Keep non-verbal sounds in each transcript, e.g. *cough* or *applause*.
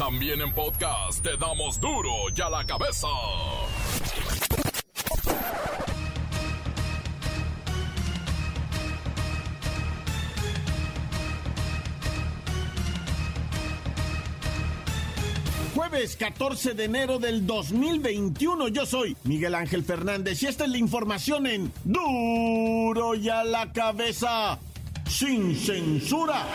También en podcast te damos duro y a la cabeza. Jueves 14 de enero del 2021. Yo soy Miguel Ángel Fernández y esta es la información en Duro y a la cabeza. Sin censura.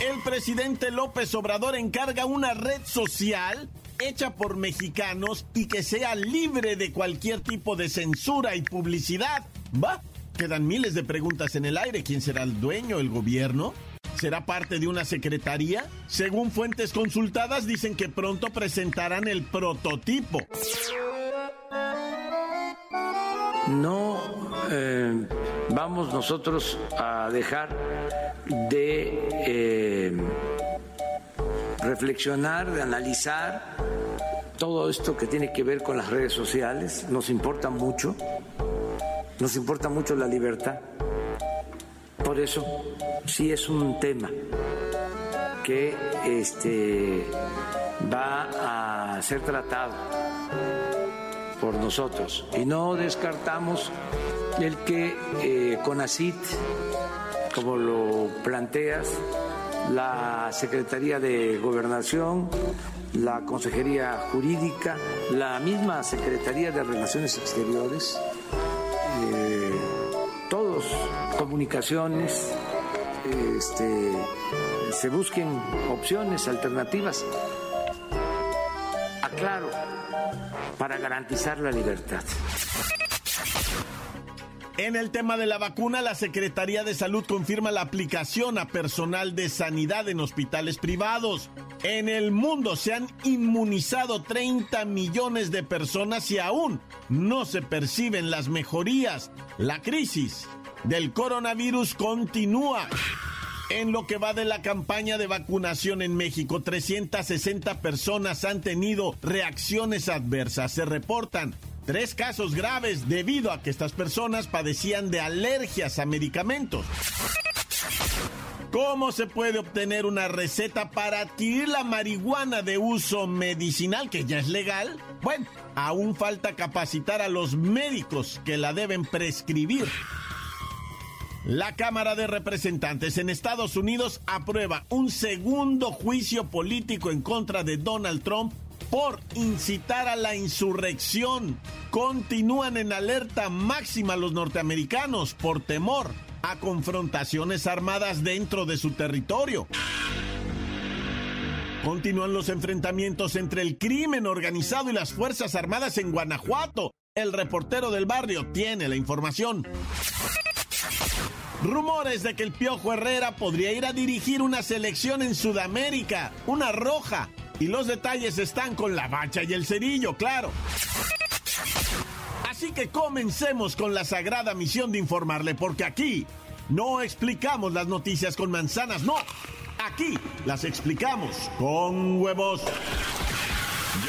El presidente López Obrador encarga una red social hecha por mexicanos y que sea libre de cualquier tipo de censura y publicidad. Va, quedan miles de preguntas en el aire. ¿Quién será el dueño? ¿El gobierno? ¿Será parte de una secretaría? Según fuentes consultadas, dicen que pronto presentarán el prototipo. No eh, vamos nosotros a dejar de eh, reflexionar, de analizar todo esto que tiene que ver con las redes sociales. Nos importa mucho, nos importa mucho la libertad. Por eso sí es un tema que este, va a ser tratado por nosotros y no descartamos el que eh, CONACIT, como lo planteas, la Secretaría de Gobernación, la Consejería Jurídica, la misma Secretaría de Relaciones Exteriores, eh, todos, comunicaciones, este, se busquen opciones, alternativas. Aclaro, para garantizar la libertad. En el tema de la vacuna, la Secretaría de Salud confirma la aplicación a personal de sanidad en hospitales privados. En el mundo se han inmunizado 30 millones de personas y aún no se perciben las mejorías. La crisis del coronavirus continúa. En lo que va de la campaña de vacunación en México, 360 personas han tenido reacciones adversas. Se reportan tres casos graves debido a que estas personas padecían de alergias a medicamentos. ¿Cómo se puede obtener una receta para adquirir la marihuana de uso medicinal que ya es legal? Bueno, aún falta capacitar a los médicos que la deben prescribir. La Cámara de Representantes en Estados Unidos aprueba un segundo juicio político en contra de Donald Trump por incitar a la insurrección. Continúan en alerta máxima los norteamericanos por temor a confrontaciones armadas dentro de su territorio. Continúan los enfrentamientos entre el crimen organizado y las Fuerzas Armadas en Guanajuato. El reportero del barrio tiene la información. Rumores de que el Piojo Herrera podría ir a dirigir una selección en Sudamérica, una roja. Y los detalles están con la bacha y el cerillo, claro. Así que comencemos con la sagrada misión de informarle, porque aquí no explicamos las noticias con manzanas, no. Aquí las explicamos con huevos.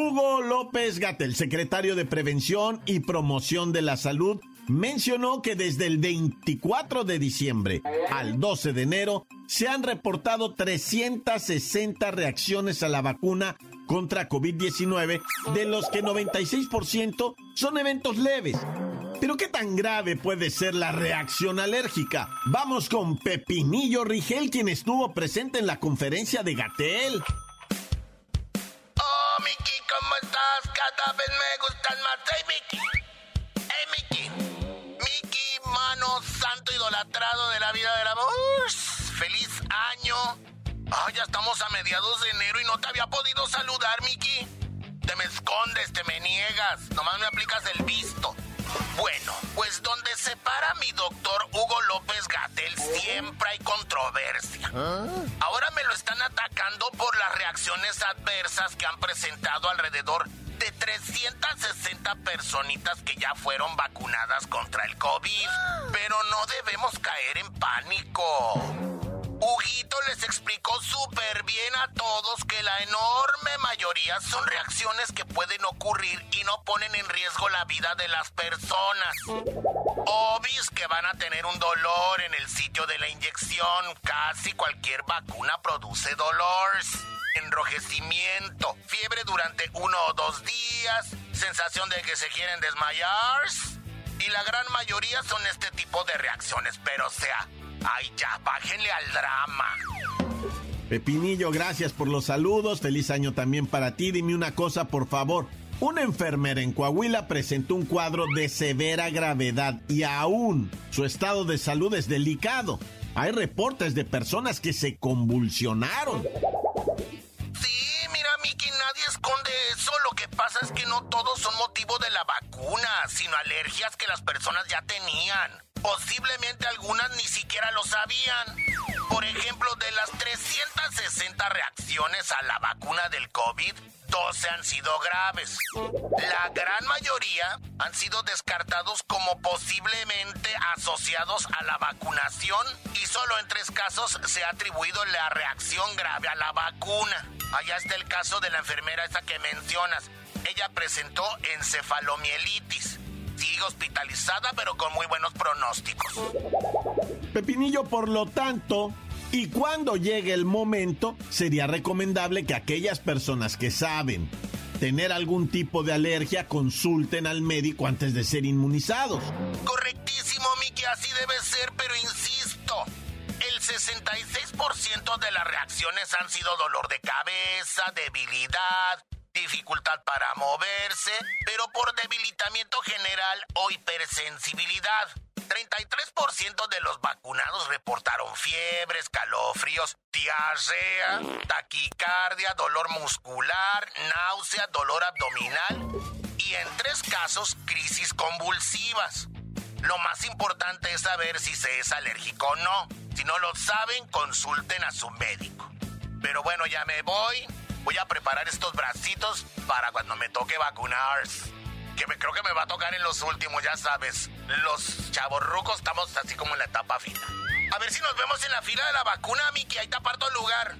Hugo López Gatel, secretario de Prevención y Promoción de la Salud, mencionó que desde el 24 de diciembre al 12 de enero se han reportado 360 reacciones a la vacuna contra COVID-19, de los que 96% son eventos leves. Pero ¿qué tan grave puede ser la reacción alérgica? Vamos con Pepinillo Rigel, quien estuvo presente en la conferencia de Gatel. Oh, Miki, ¿cómo estás? Cada vez me gustan más. Hey, Miki. Hey, Miki. Miki, mano santo idolatrado de la vida del amor. ¡Feliz año! Ah, ya estamos a mediados de enero y no te había podido saludar, Miki. Te me escondes, te me niegas. Nomás me aplicas el visto. Bueno, pues donde se para mi doctor Hugo López Gatel siempre hay controversia. Ahora me lo están atacando por las reacciones adversas que han presentado alrededor de 360 personitas que ya fueron vacunadas contra el COVID. Pero no debemos caer en pánico. Huguito les explicó súper bien a todos que la enorme mayoría son reacciones que pueden ocurrir y no ponen en riesgo la vida de las personas. Obis que van a tener un dolor en el sitio de la inyección. Casi cualquier vacuna produce dolor. Enrojecimiento, fiebre durante uno o dos días, sensación de que se quieren desmayar. Y la gran mayoría son este tipo de reacciones, pero sea, Ay, ya, bájenle al drama. Pepinillo, gracias por los saludos. Feliz año también para ti. Dime una cosa, por favor. Una enfermera en Coahuila presentó un cuadro de severa gravedad y aún su estado de salud es delicado. Hay reportes de personas que se convulsionaron. Sí, mira, Miki, nadie esconde eso. Lo que pasa es que no todos son motivo de la vacuna, sino alergias que las personas ya tenían. Posiblemente algunas ni siquiera lo sabían. Por ejemplo, de las 360 reacciones a la vacuna del COVID, 12 han sido graves. La gran mayoría han sido descartados como posiblemente asociados a la vacunación y solo en tres casos se ha atribuido la reacción grave a la vacuna. Allá está el caso de la enfermera esa que mencionas. Ella presentó encefalomielitis sigue hospitalizada, pero con muy buenos pronósticos. Pepinillo, por lo tanto, y cuando llegue el momento, sería recomendable que aquellas personas que saben tener algún tipo de alergia consulten al médico antes de ser inmunizados. Correctísimo, Miki, así debe ser, pero insisto, el 66% de las reacciones han sido dolor de cabeza, debilidad, dificultad para moverse, pero por debilitamiento general o hipersensibilidad. 33% de los vacunados reportaron fiebre, escalofríos, diarrea, taquicardia, dolor muscular, náusea, dolor abdominal y en tres casos crisis convulsivas. Lo más importante es saber si se es alérgico o no. Si no lo saben, consulten a su médico. Pero bueno, ya me voy. Voy a preparar estos bracitos para cuando me toque vacunar. Que me creo que me va a tocar en los últimos, ya sabes. Los chavorrucos estamos así como en la etapa final. A ver si nos vemos en la fila de la vacuna, Miki. Ahí te aparto el lugar.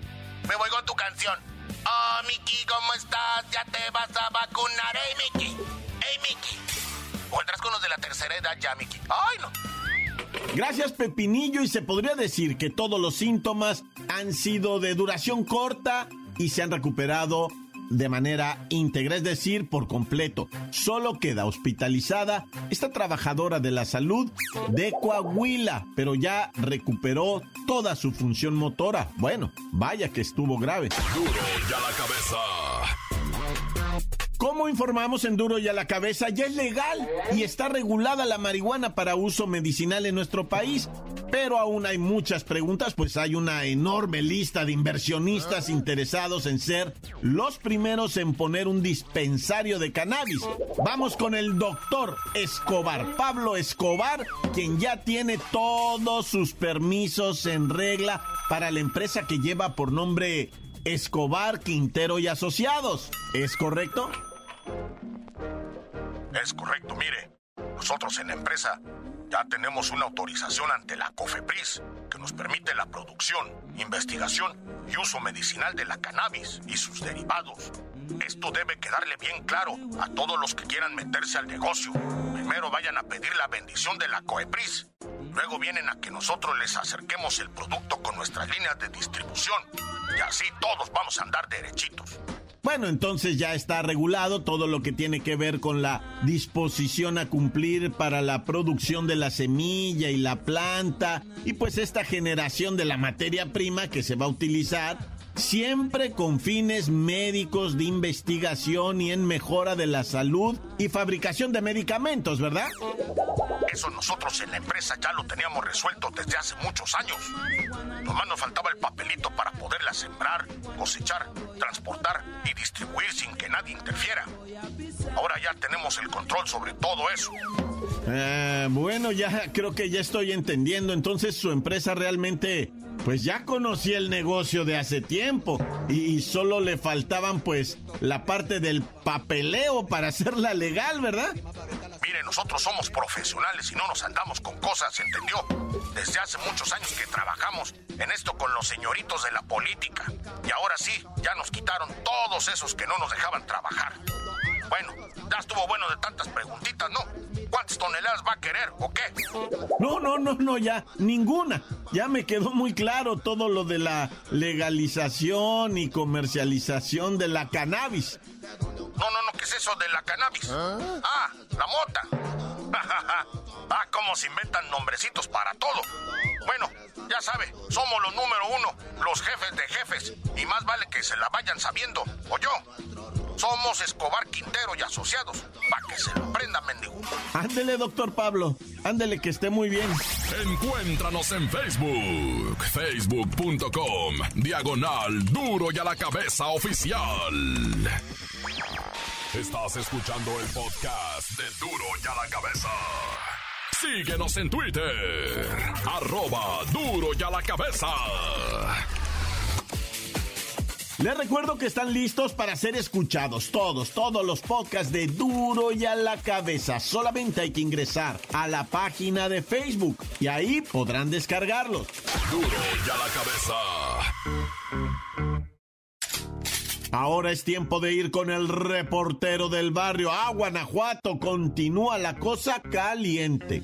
Me voy con tu canción. Oh, Miki, ¿cómo estás? Ya te vas a vacunar. Hey, Miki. Hey, Miki. O con los de la tercera edad ya, Miki. Ay, no. Gracias Pepinillo y se podría decir que todos los síntomas han sido de duración corta y se han recuperado de manera íntegra, es decir, por completo. Solo queda hospitalizada esta trabajadora de la salud de Coahuila, pero ya recuperó toda su función motora. Bueno, vaya que estuvo grave. Duro ya la cabeza. Como informamos en Duro y a la cabeza, ya es legal y está regulada la marihuana para uso medicinal en nuestro país. Pero aún hay muchas preguntas, pues hay una enorme lista de inversionistas interesados en ser los primeros en poner un dispensario de cannabis. Vamos con el doctor Escobar, Pablo Escobar, quien ya tiene todos sus permisos en regla para la empresa que lleva por nombre Escobar, Quintero y Asociados. ¿Es correcto? Es correcto, mire. Nosotros en la empresa ya tenemos una autorización ante la COFEPRIS que nos permite la producción, investigación y uso medicinal de la cannabis y sus derivados. Esto debe quedarle bien claro a todos los que quieran meterse al negocio. Primero vayan a pedir la bendición de la COEPRIS. Luego vienen a que nosotros les acerquemos el producto con nuestras líneas de distribución. Y así todos vamos a andar derechitos. Bueno, entonces ya está regulado todo lo que tiene que ver con la disposición a cumplir para la producción de la semilla y la planta. Y pues esta generación de la materia prima que se va a utilizar siempre con fines médicos de investigación y en mejora de la salud y fabricación de medicamentos, ¿verdad? Eso nosotros en la empresa ya lo teníamos resuelto desde hace muchos años. Nomás nos faltaba el papelito para poderla sembrar, cosechar, transportar y distribuir sin que nadie interfiera. Ahora ya tenemos el control sobre todo eso. Eh, bueno, ya creo que ya estoy entendiendo. Entonces su empresa realmente, pues ya conocía el negocio de hace tiempo y, solo le faltaban pues la parte del papeleo para *laughs* hacerla legal, ¿verdad? Mire, nosotros somos profesionales y no nos andamos con cosas, ¿entendió? Desde hace muchos años que trabajamos en esto con los señoritos de la política. Y ahora sí, ya nos quitaron todos esos que no nos dejaban trabajar. Bueno, ya estuvo bueno de tantas preguntitas, ¿no? ¿Cuántas toneladas va a querer o qué? No, no, no, no, ya, ninguna. Ya me quedó muy claro todo lo de la legalización y comercialización de la cannabis. No, no, no, ¿qué es eso de la cannabis? Ah, la mota. *laughs* ah, cómo se inventan nombrecitos para todo. Bueno, ya sabe, somos los número uno, los jefes de jefes, y más vale que se la vayan sabiendo, ¿o yo? Somos Escobar Quintero y Asociados, para que se lo aprendan, mendigo. Ándele, doctor Pablo, ándele que esté muy bien. Encuéntranos en Facebook, facebook.com, diagonal duro y a la cabeza oficial. Estás escuchando el podcast de Duro y a la cabeza. Síguenos en Twitter, arroba duro y a la cabeza. Les recuerdo que están listos para ser escuchados todos, todos los podcasts de Duro y a la cabeza. Solamente hay que ingresar a la página de Facebook y ahí podrán descargarlos. Duro y a la cabeza. Ahora es tiempo de ir con el reportero del barrio. A Guanajuato continúa la cosa caliente.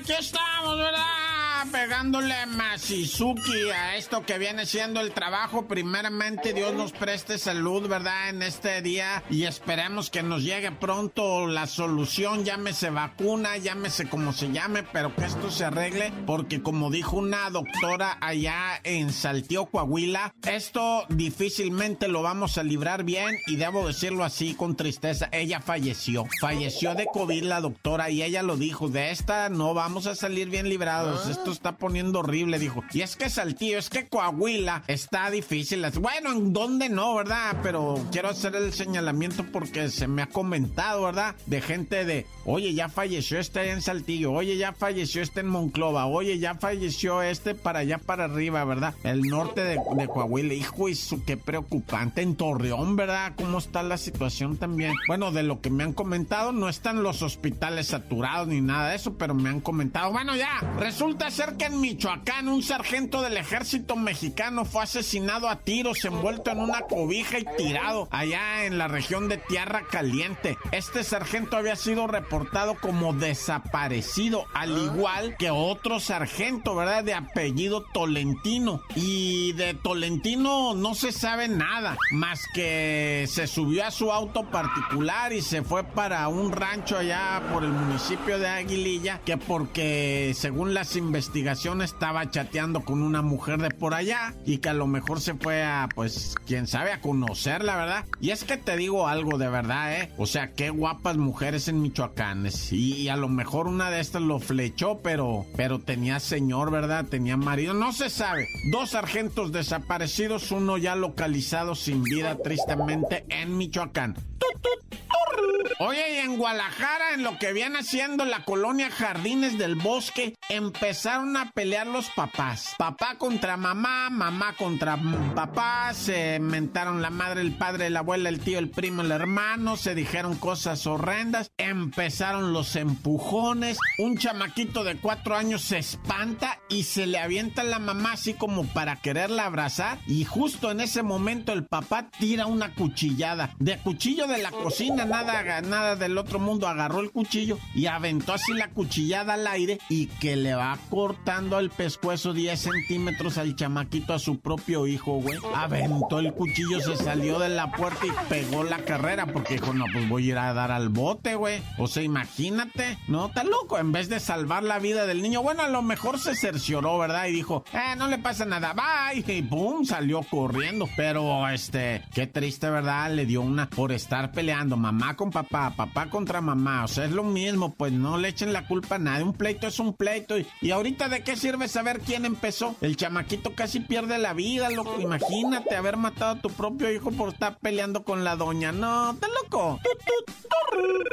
Aquí estamos, ¿verdad? Pegándole Masizuki a esto que viene siendo el trabajo. Primeramente, Dios nos preste salud, ¿verdad? En este día y esperemos que nos llegue pronto la solución. Llámese vacuna, llámese como se llame, pero que esto se arregle porque como dijo una doctora allá en Saltillo, Coahuila, esto difícilmente lo vamos a librar bien y debo decirlo así con tristeza. Ella falleció. Falleció de COVID la doctora y ella lo dijo. De esta no vamos a salir bien librados. Esto está poniendo horrible, dijo. Y es que Saltillo, es que Coahuila está difícil. Bueno, ¿en dónde no, verdad? Pero quiero hacer el señalamiento porque se me ha comentado, ¿verdad? De gente de, oye, ya falleció este en Saltillo, oye, ya falleció este en Monclova, oye, ya falleció este para allá para arriba, ¿verdad? El norte de, Coahuila, hijo, y su, qué preocupante. En Torreón, ¿verdad? ¿Cómo está la situación también? Bueno, de lo que me han comentado, no están los hospitales saturados ni nada de eso, pero me han comentado, bueno, ya, resulta ser que en Michoacán un sargento del ejército mexicano fue asesinado a tiros envuelto en una cobija y tirado allá en la región de Tierra Caliente. Este sargento había sido reportado como desaparecido, al igual que otro sargento, ¿verdad? De apellido Tolentino. Y de Tolentino no se sabe nada, más que se subió a su auto particular y se fue para un rancho allá por el municipio de Aguililla, que porque según las investigaciones estaba chateando con una mujer de por allá y que a lo mejor se fue a, pues, quién sabe, a conocerla, ¿verdad? Y es que te digo algo de verdad, ¿eh? O sea, qué guapas mujeres en Michoacán. Y, a lo mejor una de estas lo flechó, pero, pero tenía señor, ¿verdad? Tenía marido, no se sabe. Dos sargentos desaparecidos, uno ya localizado sin vida tristemente en Michoacán. Oye, y en Guadalajara, en lo que viene siendo la colonia Jardines del Bosque, empezaron a pelear los papás. Papá contra mamá, mamá contra papá, se mentaron la madre, el padre, la abuela, el tío, el primo, el hermano, se dijeron cosas horrendas, empezaron los empujones, un chamaquito de cuatro años se espanta y se le avienta la mamá así como para quererla abrazar y justo en ese momento el papá tira una cuchillada, de cuchillo de la cocina, nada nada, del otro mundo, agarró el cuchillo y aventó así la cuchillada al aire y que le va cortando el pescuezo 10 centímetros al chamaquito a su propio hijo, güey. Aventó el cuchillo, se salió de la puerta y pegó la carrera porque dijo, no, pues voy a ir a dar al bote, güey. O sea, imagínate, ¿no? Está loco. En vez de salvar la vida del niño, bueno, a lo mejor se cercioró, ¿verdad? Y dijo, eh, no le pasa nada, bye. Y pum, salió corriendo. Pero, este, qué triste, ¿verdad? Le dio una por estar peleando mamá con papá, papá contra mamá. O sea, es lo mismo, pues no le echen la culpa a nadie. Un pleito es un pleito. Y, y ahorita, ¿de qué sirve saber quién empezó? El chamaquito casi pierde la vida, loco. Imagínate haber matado a tu propio hijo por estar peleando con la doña. No, está loco.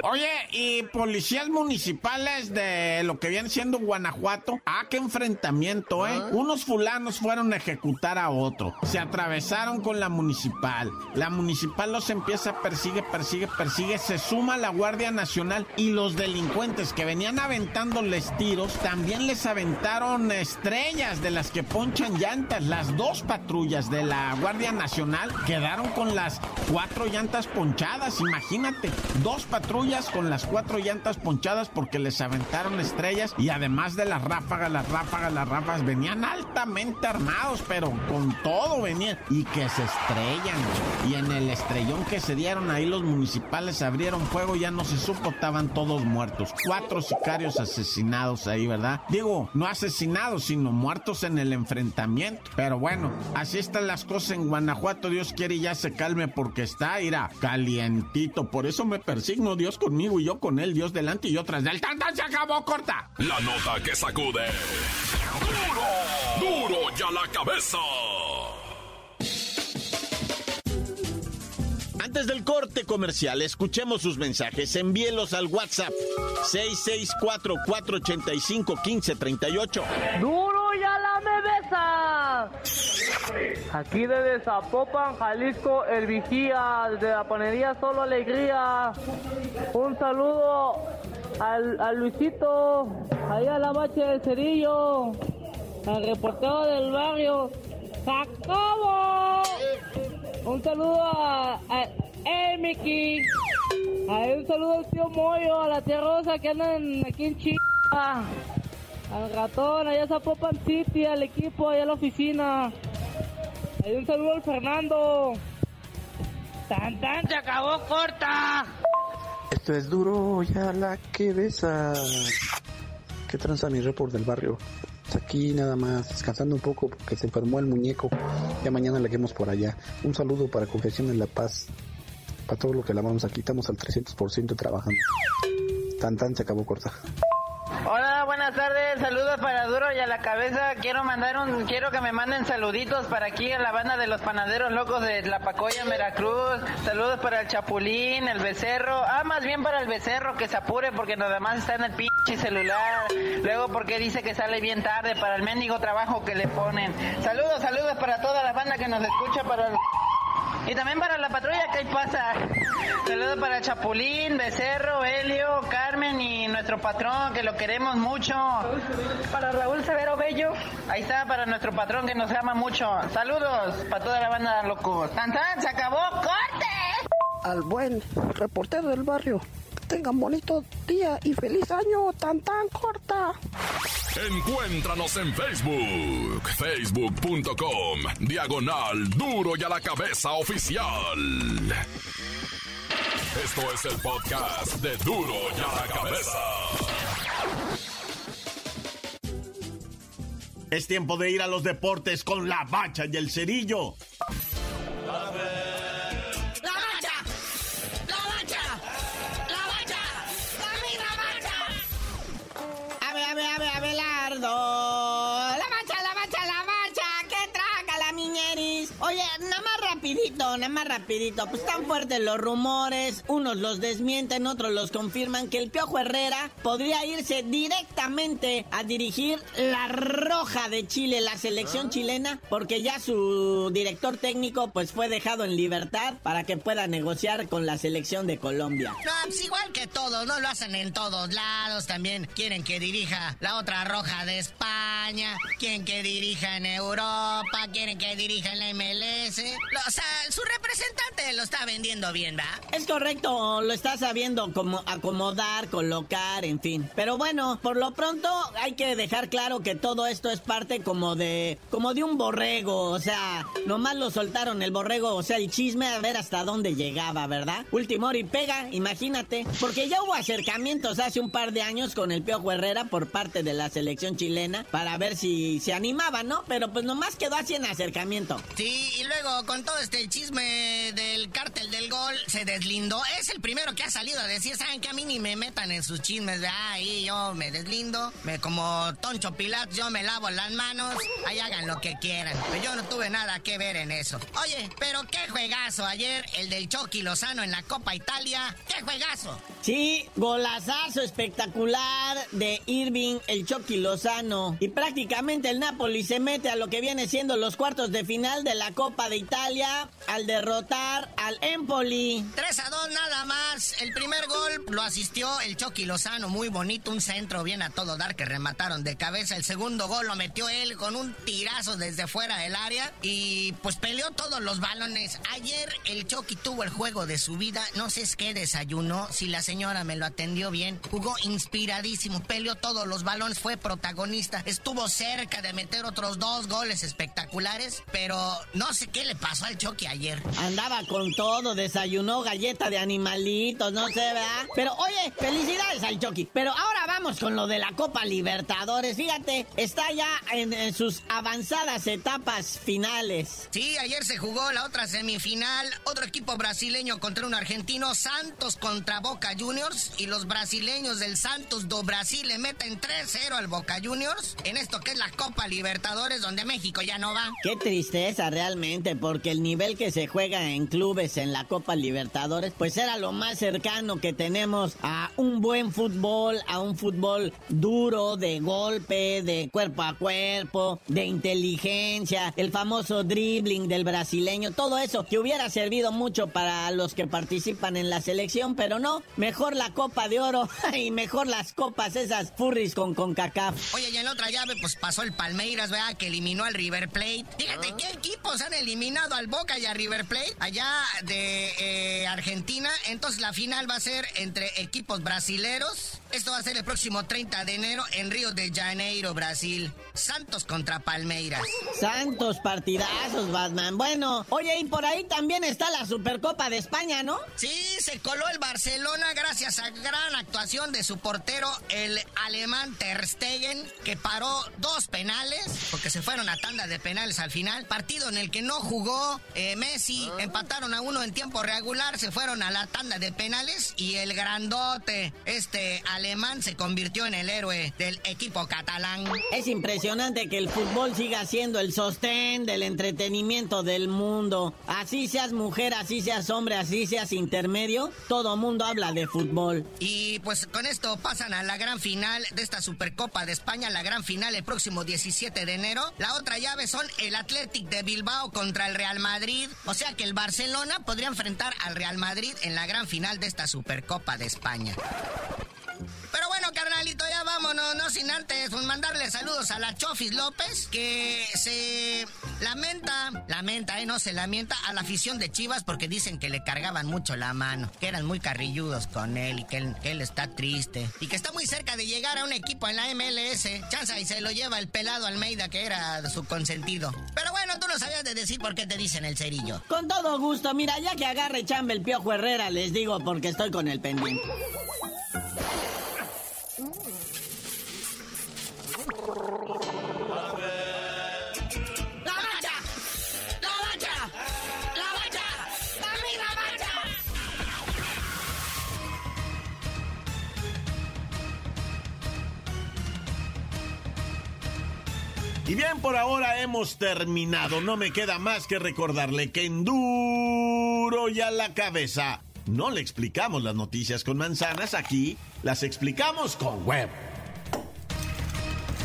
Oye, y policías municipales de lo que viene siendo Guanajuato. Ah, qué enfrentamiento, ¿eh? Unos fulanos fueron a ejecutar a otro. Se atravesaron con la municipal. La municipal los empieza, persigue, persigue, persigue. Se suma la Guardia Nacional y los delincuentes que venían aventándoles tiros también les aventaron estrellas de las que ponchan llantas. Las dos patrullas de la Guardia Nacional quedaron con las cuatro llantas ponchadas. Imagínate, dos patrullas con las cuatro llantas ponchadas porque les aventaron estrellas y además de las ráfagas, las ráfagas, las ráfagas venían altamente armados, pero con todo venían y que se estrellan. Y en el estrellón que se dieron ahí los municipales abrieron fuego, ya no se supo, estaban todos muertos. Cuatro sicarios asesinados ahí, ¿verdad? Digo, no asesinados, sino muertos en el enfrentamiento. Pero bueno, así están las cosas en Guanajuato. Dios quiere ya se calme porque está, irá, calientito. Por eso me persigno Dios conmigo y yo con él, Dios delante y yo tras del tan se acabó corta. La nota que sacude. ¡Duro! ¡Duro ya la cabeza! Antes del corte comercial, escuchemos sus mensajes. Envíelos al WhatsApp 664-485-1538. ¡Duro ya la bebesa! Aquí desde Zapopan, Jalisco, el vigía, desde la panería Solo Alegría. Un saludo al, al Luisito, ahí a la bache del cerillo, al reportero del barrio. ¡Jacobo! Un saludo a, a hey. Ahí un saludo al tío Moyo, a la tía Rosa que andan aquí en Chica. Al ratón, allá a Zapopan City, al equipo, allá a la oficina. Ahí un saludo al Fernando. ¡Tan, tan! ¡Se acabó corta! Esto es duro, ya la que besa. ¿Qué tranza mi report del barrio? Pues aquí nada más descansando un poco porque se enfermó el muñeco. Mañana le quemos por allá. Un saludo para Confesión en La Paz. Para todo lo que lavamos aquí, estamos al 300% trabajando. Tan tan se acabó corta. Buenas tardes. Saludos para Duro y a la cabeza. Quiero mandar un, quiero que me manden saluditos para aquí a la banda de los panaderos locos de La Pacoya, Veracruz. Saludos para el Chapulín, el Becerro. Ah, más bien para el Becerro que se apure porque nada más está en el pinche celular. Luego porque dice que sale bien tarde para el mendigo trabajo que le ponen. Saludos, saludos para toda la banda que nos escucha para el... Y también para la patrulla que ahí pasa. Saludos para Chapulín, Becerro, Helio, Carmen y nuestro patrón que lo queremos mucho. Para Raúl Severo Bello. Ahí está para nuestro patrón que nos ama mucho. Saludos para toda la banda locos. ¡Tan, tan! ¡Se acabó! ¡Corte! Al buen reportero del barrio. Tengan bonito día y feliz año. Tan tan corta. Encuéntranos en Facebook, facebook.com, diagonal duro y a la cabeza oficial. Esto es el podcast de duro y a la cabeza. Es tiempo de ir a los deportes con la bacha y el cerillo. Nada más rapidito. Pues están fuertes los rumores. Unos los desmienten, otros los confirman que el Piojo Herrera podría irse directamente a dirigir la Roja de Chile, la selección chilena, porque ya su director técnico pues fue dejado en libertad para que pueda negociar con la selección de Colombia. No, pues igual que todos, no lo hacen en todos lados. También quieren que dirija la otra roja de España, quieren que dirija en Europa, quieren que dirija en la MLS. O sea, su representante lo está vendiendo bien, ¿va? Es correcto, lo está sabiendo como acomodar, colocar, en fin. Pero bueno, por lo pronto hay que dejar claro que todo esto es parte como de como de un borrego, o sea, nomás lo soltaron el borrego, o sea, el chisme a ver hasta dónde llegaba, ¿verdad? Último y pega, imagínate, porque ya hubo acercamientos hace un par de años con el Piojo Herrera por parte de la selección chilena para ver si se animaba, ¿no? Pero pues nomás quedó así en acercamiento. Sí, y luego con todo este chisme del cártel del gol se deslindó. Es el primero que ha salido a decir, saben que a mí ni me metan en sus chismes, de ahí yo me deslindo, me como Toncho Pilat, yo me lavo las manos, ahí hagan lo que quieran. Pero yo no tuve nada que ver en eso. Oye, pero qué juegazo ayer el del Chucky Lozano en la Copa Italia. ¡Qué juegazo! Sí, golazazo espectacular de Irving, el Chucky Lozano. Y prácticamente el Napoli se mete a lo que viene siendo los cuartos de final de la Copa de Italia al derrotar al Empoli. 3 a 2 nada más. El primer gol lo asistió el Chucky Lozano, muy bonito, un centro bien a todo dar que remataron de cabeza. El segundo gol lo metió él con un tirazo desde fuera del área y pues peleó todos los balones. Ayer el Chucky tuvo el juego de su vida, no sé qué desayunó, si la señora me lo atendió bien. Jugó inspiradísimo, peleó todos los balones, fue protagonista, estuvo cerca de meter otros dos goles espectaculares, pero no sé qué le pasó al Chucky ayer. Andaba con todo, desayunó galleta de animalitos, no sé, ¿verdad? Pero oye, felicidades al Chucky. Pero ahora vamos con lo de la Copa Libertadores. Fíjate, está ya en, en sus avanzadas etapas finales. Sí, ayer se jugó la otra semifinal, otro equipo brasileño contra un argentino, Santos contra Boca Juniors, y los brasileños del Santos do Brasil le meten 3-0 al Boca Juniors en esto que es la Copa Libertadores, donde México ya no va. Qué tristeza realmente, porque el nivel que se juega en clubes en la Copa Libertadores, pues era lo más cercano que tenemos a un buen fútbol, a un fútbol duro, de golpe, de cuerpo a cuerpo, de inteligencia, el famoso dribbling del brasileño, todo eso que hubiera servido mucho para los que participan en la selección, pero no, mejor la Copa de Oro *laughs* y mejor las copas esas furries con CONCACAF. Oye, y en la otra llave, pues pasó el Palmeiras, ¿verdad? Que eliminó al River Plate. Fíjate, ¿qué equipos han eliminado al Boca y a River Plate? Allá de eh, Argentina. Entonces la final va a ser entre equipos brasileros. Esto va a ser el próximo 30 de enero en Río de Janeiro, Brasil. Santos contra Palmeiras. Santos partidazos, Batman. Bueno, oye, y por ahí también está la Supercopa de España, ¿no? Sí, se coló el Barcelona gracias a gran actuación de su portero, el alemán Ter Stegen, que paró dos penales, porque se fueron a tanda de penales al final. Partido en el que no jugó eh, Messi, empataron a uno en tiempo regular, se fueron a la tanda de penales y el grandote, este alemán, se convirtió en el héroe del equipo catalán. Es impresionante que el fútbol siga siendo el sostén del entretenimiento del mundo. Así seas mujer, así seas hombre, así seas intermedio, todo mundo habla de fútbol. Y pues con esto pasan a la gran final de esta Supercopa de España, la gran final el próximo 17 de enero. La otra llave son el Athletic de Bilbao contra el Real Madrid. O sea que el Barcelona podría enfrentar al Real Madrid en la gran final de esta Supercopa de España. Pero bueno, carnalito, ya vámonos, no sin antes mandarle saludos a la Chofis López, que se lamenta, lamenta, eh, no se lamenta a la afición de Chivas porque dicen que le cargaban mucho la mano, que eran muy carrilludos con él y que él, que él está triste. Y que está muy cerca de llegar a un equipo en la MLS. Chanza y se lo lleva el pelado Almeida, que era su consentido. Pero bueno, tú no sabías de decir por qué te dicen el cerillo. Con todo gusto, mira, ya que agarre chamba el Piojo Herrera, les digo porque estoy con el pendiente. Y bien, por ahora hemos terminado. No me queda más que recordarle que en duro y a la cabeza no le explicamos las noticias con manzanas, aquí las explicamos con web.